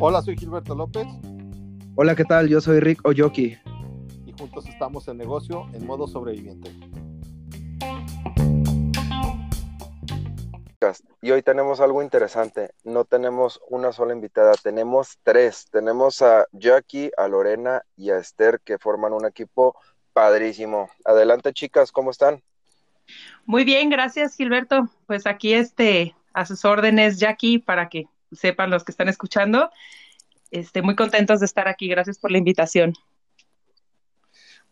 Hola, soy Gilberto López. Hola, ¿qué tal? Yo soy Rick Oyoki. Y juntos estamos en negocio en modo sobreviviente. Y hoy tenemos algo interesante. No tenemos una sola invitada, tenemos tres. Tenemos a Jackie, a Lorena y a Esther que forman un equipo padrísimo. Adelante, chicas, ¿cómo están? Muy bien, gracias, Gilberto. Pues aquí este a sus órdenes, Jackie, para que sepan los que están escuchando. Este, muy contentos de estar aquí. Gracias por la invitación.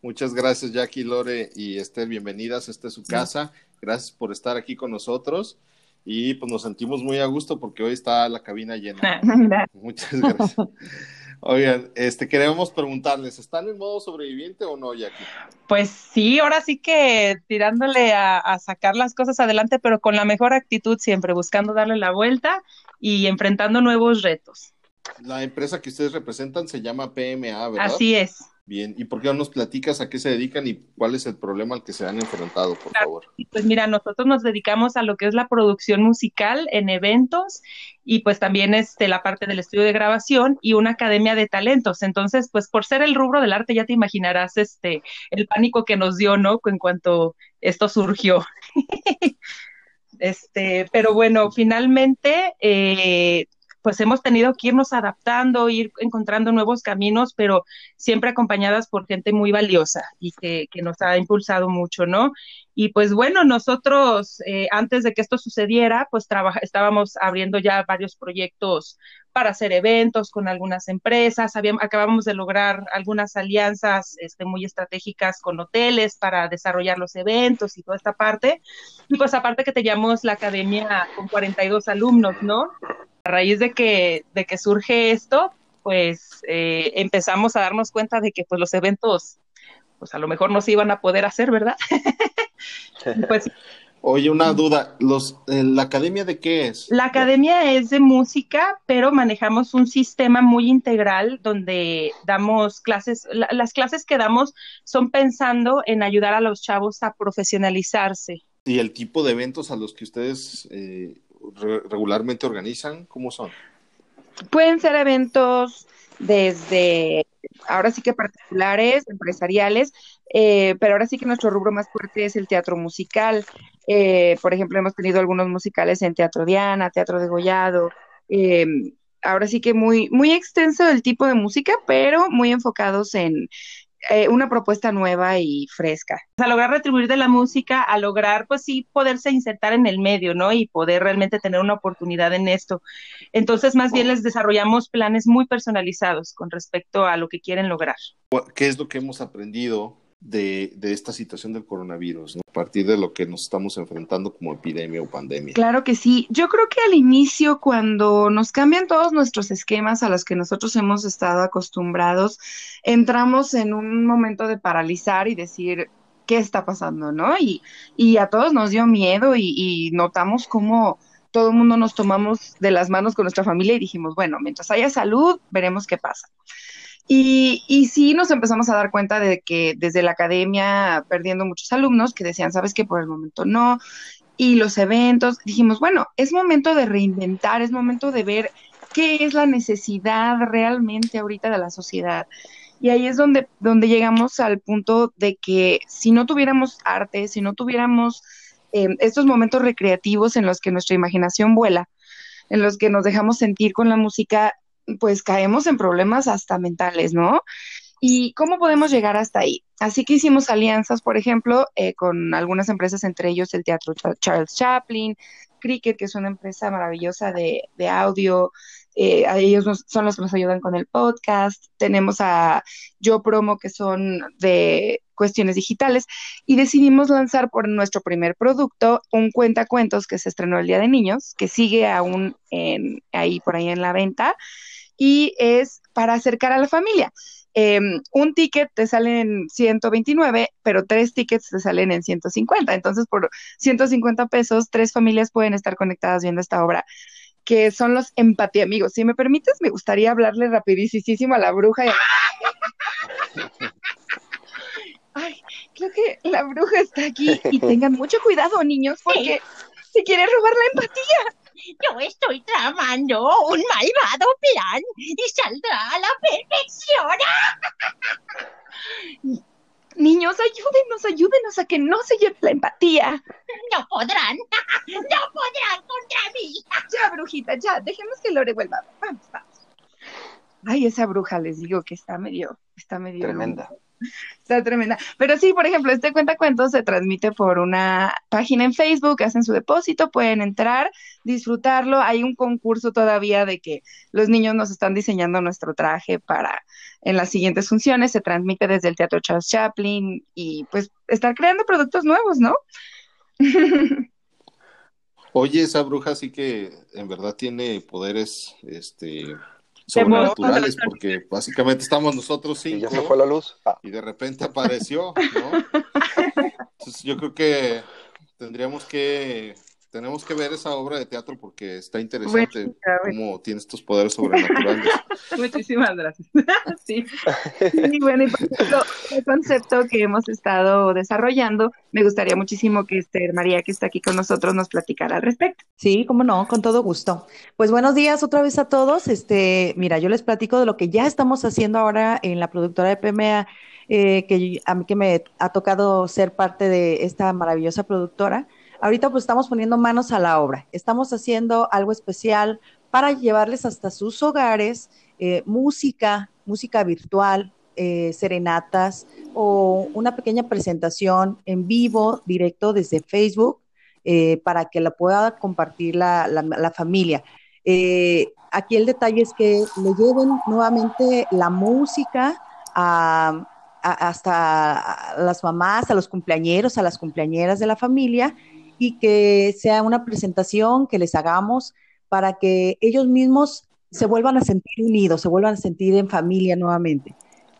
Muchas gracias, Jackie, Lore y Esther. Bienvenidas. Esta es su casa. Gracias por estar aquí con nosotros. Y pues nos sentimos muy a gusto porque hoy está la cabina llena. Muchas gracias. Oigan, este, queremos preguntarles, ¿están en modo sobreviviente o no, Jackie? Pues sí, ahora sí que tirándole a, sacar las cosas adelante, pero con la mejor actitud siempre, buscando darle la vuelta y enfrentando nuevos retos. La empresa que ustedes representan se llama PMA, ¿verdad? Así es. Bien, ¿y por qué no nos platicas a qué se dedican y cuál es el problema al que se han enfrentado, por favor? Pues mira, nosotros nos dedicamos a lo que es la producción musical en eventos y pues también este, la parte del estudio de grabación y una academia de talentos. Entonces, pues por ser el rubro del arte ya te imaginarás este el pánico que nos dio, ¿no? En cuanto esto surgió. este, pero bueno, finalmente eh, pues hemos tenido que irnos adaptando, ir encontrando nuevos caminos, pero siempre acompañadas por gente muy valiosa y que, nos ha impulsado mucho, ¿no? Y pues bueno, nosotros eh, antes de que esto sucediera, pues estábamos abriendo ya varios proyectos para hacer eventos con algunas empresas, acabamos de lograr algunas alianzas este, muy estratégicas con hoteles para desarrollar los eventos y toda esta parte. Y pues aparte que teníamos la academia con 42 alumnos, ¿no? A raíz de que, de que surge esto, pues eh, empezamos a darnos cuenta de que pues los eventos, pues a lo mejor no se iban a poder hacer, ¿verdad? pues Oye, una duda, los, eh, ¿la academia de qué es? La academia es de música, pero manejamos un sistema muy integral donde damos clases, las clases que damos son pensando en ayudar a los chavos a profesionalizarse. ¿Y el tipo de eventos a los que ustedes eh, regularmente organizan, cómo son? Pueden ser eventos desde, ahora sí que particulares, empresariales, eh, pero ahora sí que nuestro rubro más fuerte es el teatro musical. Eh, por ejemplo, hemos tenido algunos musicales en Teatro Diana, Teatro de Gollado. Eh, ahora sí que muy, muy extenso el tipo de música, pero muy enfocados en, eh, una propuesta nueva y fresca. A lograr retribuir de la música, a lograr, pues sí, poderse insertar en el medio, ¿no? Y poder realmente tener una oportunidad en esto. Entonces, más bien les desarrollamos planes muy personalizados con respecto a lo que quieren lograr. ¿Qué es lo que hemos aprendido de, de, esta situación del coronavirus, a partir de lo que nos estamos enfrentando como epidemia o pandemia. Claro que sí. Yo creo que al inicio, cuando nos cambian todos nuestros esquemas a los que nosotros hemos estado acostumbrados, entramos en un momento de paralizar y decir, ¿qué está pasando? ¿No? Y, y a todos nos dio miedo y, y notamos cómo todo el mundo nos tomamos de las manos con nuestra familia y dijimos, bueno, mientras haya salud, veremos qué pasa. Y, y sí nos empezamos a dar cuenta de que desde la academia, perdiendo muchos alumnos que decían, sabes que por el momento no, y los eventos, dijimos, bueno, es momento de reinventar, es momento de ver qué es la necesidad realmente ahorita de la sociedad. Y ahí es donde, donde llegamos al punto de que si no tuviéramos arte, si no tuviéramos eh, estos momentos recreativos en los que nuestra imaginación vuela, en los que nos dejamos sentir con la música, pues caemos en problemas hasta mentales, ¿no? ¿Y cómo podemos llegar hasta ahí? Así que hicimos alianzas, por ejemplo, eh, con algunas empresas, entre ellos el Teatro Charles Chaplin, Cricket, que es una empresa maravillosa de, de audio, eh, ellos son los que nos ayudan con el podcast, tenemos a Yo Promo, que son de cuestiones digitales, y decidimos lanzar por nuestro primer producto un cuentacuentos que se estrenó el Día de Niños, que sigue aún en, ahí por ahí en la venta, y es para acercar a la familia. Em, un ticket te sale en 129, pero tres tickets te salen en 150. Entonces, por 150 pesos, tres familias pueden estar conectadas viendo esta obra, que son los empatía amigos. Si me permites, me gustaría hablarle rapidísimo a la bruja. Ay, creo que la bruja está aquí y tengan mucho cuidado, niños, porque si quiere robar la empatía. Yo estoy tramando un malvado plan y saldrá a la perfección. Niños, ayúdenos, ayúdenos a que no se lleve la empatía. No podrán, no podrán contra mí. Ya, brujita, ya, dejemos que Lore vuelva. Vamos, vamos. Ay, esa bruja, les digo que está medio, está medio. Tremenda. Está tremenda. Pero sí, por ejemplo, este cuentacuentos se transmite por una página en Facebook, hacen su depósito, pueden entrar, disfrutarlo. Hay un concurso todavía de que los niños nos están diseñando nuestro traje para en las siguientes funciones. Se transmite desde el Teatro Charles Chaplin y pues estar creando productos nuevos, ¿no? Oye, esa bruja sí que en verdad tiene poderes, este, sobrenaturales, porque básicamente estamos nosotros cinco. Y ya se fue la luz. Ah. Y de repente apareció, ¿no? Entonces yo creo que tendríamos que tenemos que ver esa obra de teatro porque está interesante cómo tiene estos poderes sobrenaturales. Muchísimas gracias. sí. Y bueno, y por ejemplo, el concepto que hemos estado desarrollando, me gustaría muchísimo que Esther María, que está aquí con nosotros, nos platicara al respecto. Sí, cómo no, con todo gusto. Pues buenos días otra vez a todos. Este, mira, yo les platico de lo que ya estamos haciendo ahora en la productora de PMA. Eh, que a mí que me ha tocado ser parte de esta maravillosa productora ahorita pues estamos poniendo manos a la obra. Estamos haciendo algo especial para llevarles hasta sus hogares eh, música, música virtual, eh, serenatas o una pequeña presentación en vivo, directo desde Facebook, eh, para que la pueda compartir la, familia. aquí el detalle es que le lleven nuevamente la música hasta a las mamás, a los cumpleañeros, a las cumpleañeras de la familia y que sea una presentación que les hagamos para que ellos mismos se vuelvan a sentir unidos, se vuelvan a sentir en familia nuevamente.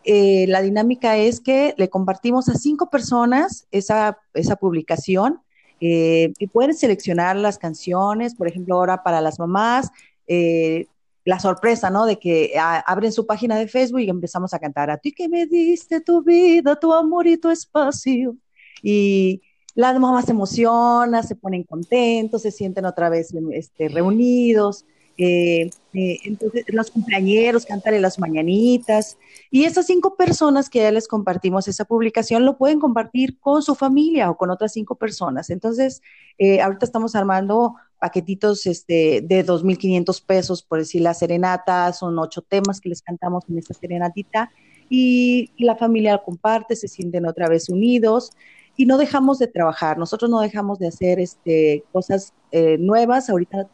Eh, la dinámica es que le compartimos a cinco personas esa, esa publicación eh, y pueden seleccionar las canciones, por ejemplo, ahora para las mamás, eh, la sorpresa, ¿no? De que abren su página de Facebook y empezamos a cantar a ti que me diste tu vida, tu amor y tu espacio. Y, las mamás se emocionan, se ponen contentos, se sienten otra vez este, reunidos. Eh, eh, entonces, los cumpleañeros, cantarle las mañanitas. Y esas cinco personas que ya les compartimos esa publicación lo pueden compartir con su familia o con otras cinco personas. Entonces, eh, ahorita estamos armando paquetitos este, de 2.500 pesos, por decir la serenata, son ocho temas que les cantamos en esta serenatita. Y, y la familia comparte, se sienten otra vez unidos y no dejamos de trabajar, nosotros no dejamos de hacer este, cosas eh, nuevas, ahorita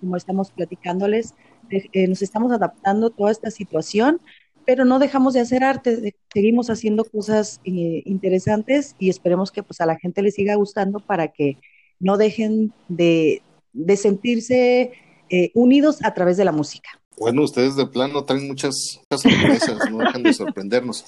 como estamos platicándoles, eh, nos estamos adaptando a toda esta situación, pero no dejamos de hacer arte, seguimos haciendo cosas eh, interesantes y esperemos que pues a la gente le siga gustando para que no dejen de, de sentirse unidos a través de la música. Bueno, ustedes de plano traen muchas, muchas sorpresas, no dejan de sorprendernos.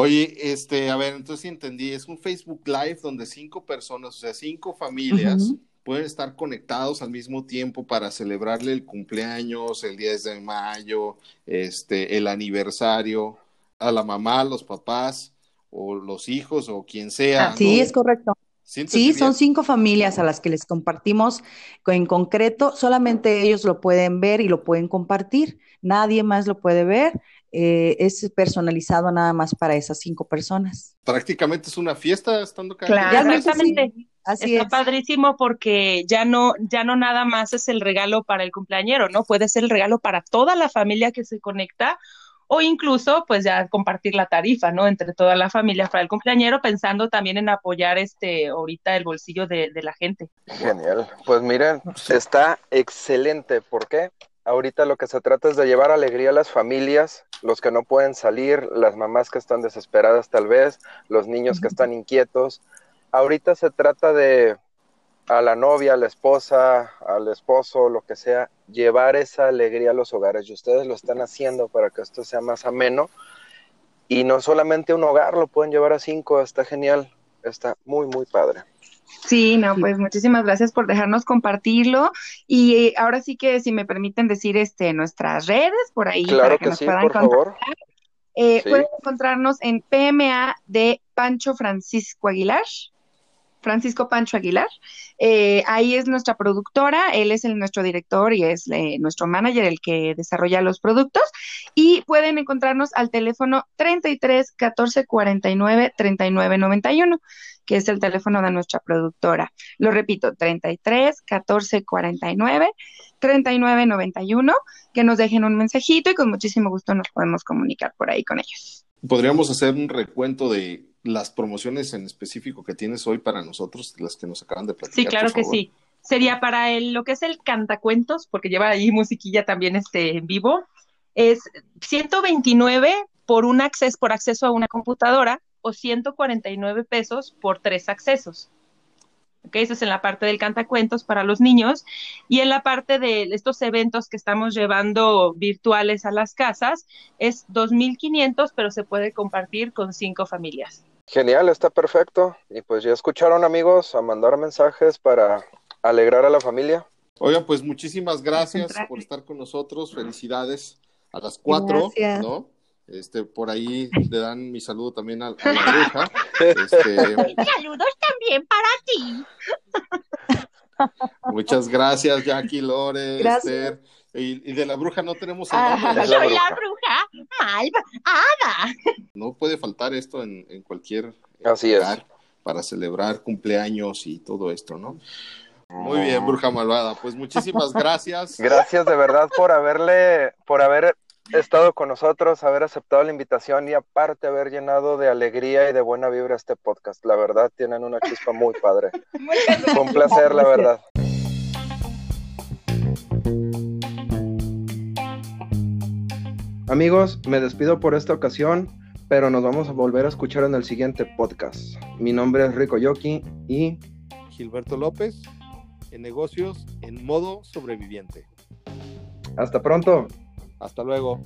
Oye, este, a ver, entonces entendí, es un Facebook Live donde cinco personas, o sea, cinco familias pueden estar conectados al mismo tiempo para celebrarle el cumpleaños, el 10 de mayo, este, el aniversario, a la mamá, los papás, o los hijos, o quien sea. Sí, es correcto. Sí, son cinco familias a las que les compartimos en concreto, solamente ellos lo pueden ver y lo pueden compartir, nadie más lo puede ver eh, es personalizado nada más para esas cinco personas. Prácticamente es una fiesta estando acá. Claro, exactamente. Así Está padrísimo porque ya no, ya no nada más es el regalo para el cumpleañero, ¿no? Puede ser el regalo para toda la familia que se conecta o incluso pues ya compartir la tarifa, ¿no? Entre toda la familia para el cumpleañero, pensando también en apoyar este ahorita el bolsillo de, de la gente. Genial. Pues miren, está excelente. ¿Por qué? Ahorita lo que se trata es de llevar alegría a las familias, los que no pueden salir, las mamás que están desesperadas tal vez, los niños que están inquietos. Ahorita se trata de a la novia, a la esposa, al esposo, lo que sea, llevar esa alegría a los hogares. Y ustedes lo están haciendo para que esto sea más ameno. Y no solamente un hogar, lo pueden llevar a cinco, está genial, está muy, muy padre. Sí, no, pues muchísimas gracias por dejarnos compartirlo. Y eh, ahora sí que si me permiten decir este nuestras redes por ahí para que, nos puedan encontrar. Eh, Pueden encontrarnos en PMA de Pancho Francisco Aguilar. Francisco Pancho Aguilar. Eh, ahí es nuestra productora, él es nuestro director y es eh, nuestro manager el que desarrolla los productos. Y pueden encontrarnos al teléfono 33 14 49 39 91, que es el teléfono de nuestra productora. Lo repito, 33 14 49 39 91, que nos dejen un mensajito y con muchísimo gusto nos podemos comunicar por ahí con ellos. Podríamos hacer un recuento de las promociones en específico que tienes hoy para nosotros, las que nos acaban de platicar. Sí, claro que sí. Sería para el, lo que es el cantacuentos, porque lleva ahí musiquilla también este, en vivo. Es 129 por un acceso, por acceso a una computadora o 149 pesos por tres accesos. Okay, eso es en la parte del cantacuentos para los niños y en la parte de estos eventos que estamos llevando virtuales a las casas es 2.500, pero se puede compartir con cinco familias. Genial, está perfecto. Y pues ya escucharon amigos a mandar mensajes para alegrar a la familia. Oigan, pues muchísimas gracias por estar con nosotros. Felicidades a las cuatro, ¿no? Este, por ahí le dan mi saludo también a, la bruja. Este, Saludos también para ti. Muchas gracias, Jackie, Lore, Esther. Y, de la bruja no tenemos el nombre. soy la bruja, malvada. No puede faltar esto en, en cualquier Así lugar para celebrar cumpleaños y todo esto, ¿no? Muy bien, bruja malvada. Pues muchísimas gracias. Gracias de verdad por haberle, por haber estado con nosotros, haber aceptado la invitación y aparte haber llenado de alegría y de buena vibra este podcast. La verdad, tienen una chispa muy padre. Fue un placer, la verdad. Amigos, me despido por esta ocasión, pero nos vamos a volver a escuchar en el siguiente podcast. Mi nombre es Rico Yoki y Gilberto López, en negocios en modo sobreviviente. Hasta pronto. Hasta luego.